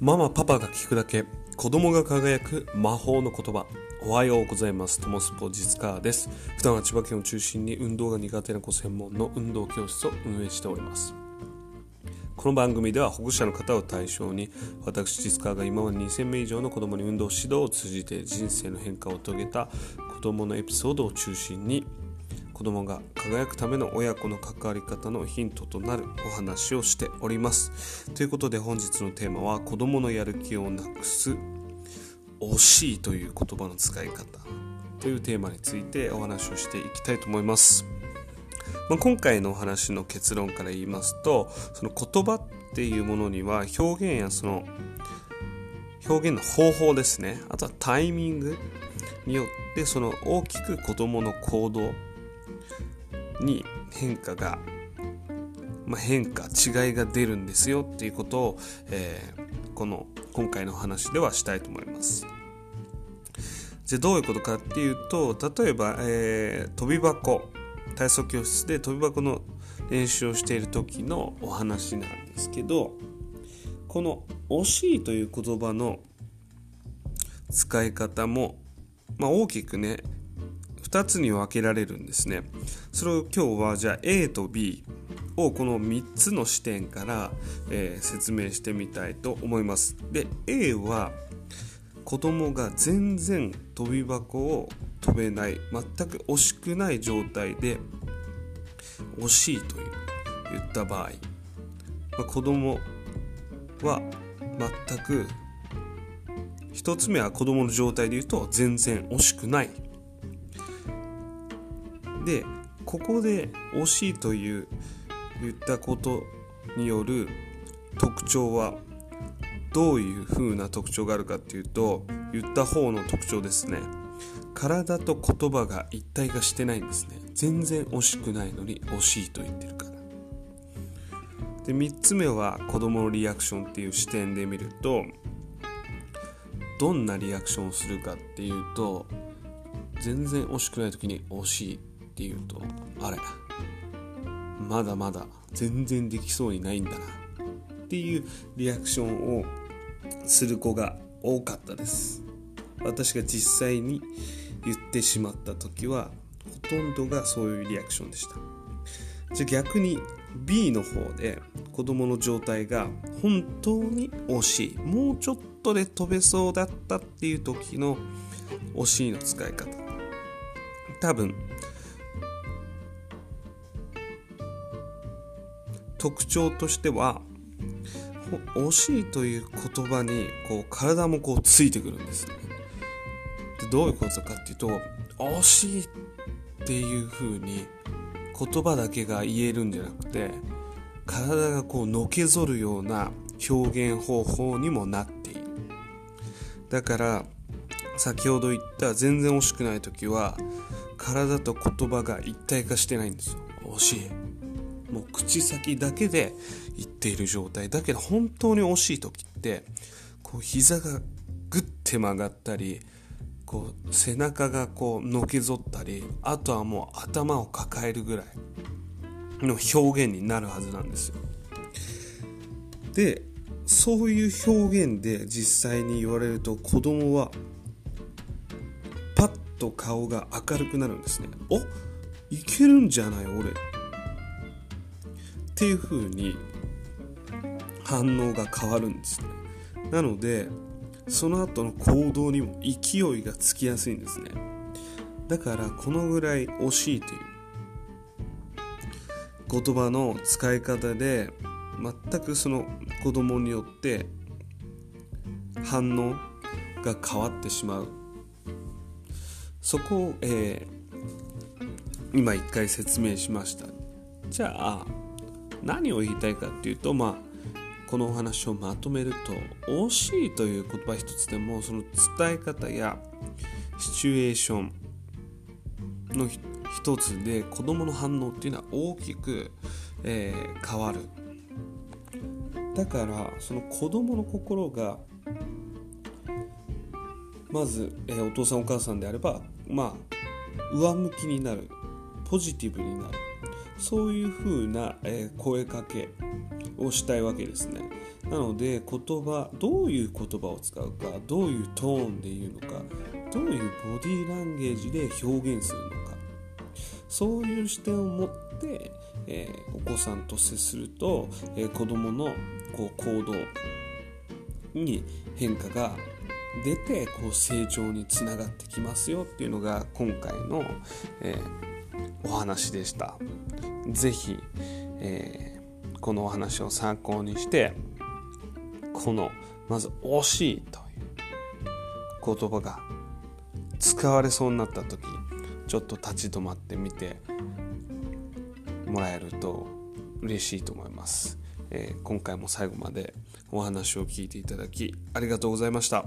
ママパパが聞くだけ子供が輝く魔法の言葉。おはようございます。トモスポ実家です。普段は千葉県を中心に運動が苦手な子専門の運動教室を運営しております。この番組では保護者の方を対象に私実家が今まで2000名以上の子供に運動指導を通じて人生の変化を遂げた子供のエピソードを中心に子供が輝くための親子の関わり方のヒントとなるお話をしております。ということで本日のテーマは子供のやる気をなくす惜しいという言葉の使い方。というテーマについてお話をしていきたいと思います、まあ、今回のお話の結論から言いますとその言葉っていうものには表現やその表現の方法ですね。あとはタイミングによってその大きく子供の行動に変化が、まあ、変化違いが出るんですよっていうことを、えー、この今回の話ではしたいと思います。じゃどういうことかっていうと例えば、えー、飛び箱体操教室で飛び箱の練習をしている時のお話なんですけどこの「惜しい」という言葉の使い方も、まあ、大きくね2つに分けられるんですね。それを今日はじゃあ A と B をこの3つの視点から、えー、説明してみたいと思います。で A は子供が全然飛び箱を飛べない全く惜しくない状態で惜しいという言った場合、まあ、子供は全く1つ目は子供の状態で言うと全然惜しくないでここで惜しいという言ったことによる特徴はどういう風な特徴があるかっていうと言った方の特徴ですね。体と言葉が一体化してないんですね。全然惜しくないのに惜しいと言ってるから。で3つ目は子供のリアクションっていう視点で見るとどんなリアクションをするかっていうと全然惜しくない時に惜しい。っていうとあれまだまだ全然できそうにないんだなっていうリアクションをする子が多かったです。私が実際に言ってしまった時はほとんどがそういうリアクションでした。じゃ逆に B の方で子供の状態が本当に惜しいもうちょっとで飛べそうだったっていう時の惜しいの使い方。多分特徴としては惜しいという言葉にこう体もこうついてくるんですね。でどういうことかっていうと惜しいっていう風に言葉だけが言えるんじゃなくて体がこうのけぞるような表現方法にもなっている。だから先ほど言った全然惜しくない時は体と言葉が一体化してないんですよ。惜しい。もう口先だけで言っている状態だけど本当に惜しい時ってこう膝がグッて曲がったりこう背中がこうのけぞったりあとはもう頭を抱えるぐらいの表現になるはずなんですよ。でそういう表現で実際に言われると子供はパッと顔が明るくなるんですね。おいけるんじゃない俺。っていう風に反応が変わるんですね。なのでその後の行動にも勢いがつきやすいんですね。だからこのぐらい惜しいという言葉の使い方で全くその子供によって反応が変わってしまう。そこを、えー、今一回説明しました。じゃあ何を言いたいかっていうとまあこのお話をまとめると惜しいという言葉一つでもその伝え方やシチュエーションの一つで子供の反応っていうのは大きく、えー、変わる。だからその子供の心がまず、えー、お父さんお母さんであればまあ上向きになる。ポジティブになる。そういう風な、え、声かけをしたいわけですねなので言葉どういう言葉を使うかどういうトーンで言うのかどういうボディーランゲージで表現するのかそういう視点を持って、えー、お子さんと接すると、えー、子どものこう行動に変化が出てこう成長につながってきますよっていうのが今回の、えー、お話でした。是非、えー、このお話を参考にしてこのまず「惜しい」という言葉が使われそうになった時ちょっと立ち止まってみてもらえると嬉しいと思います、えー、今回も最後までお話を聞いていただきありがとうございました。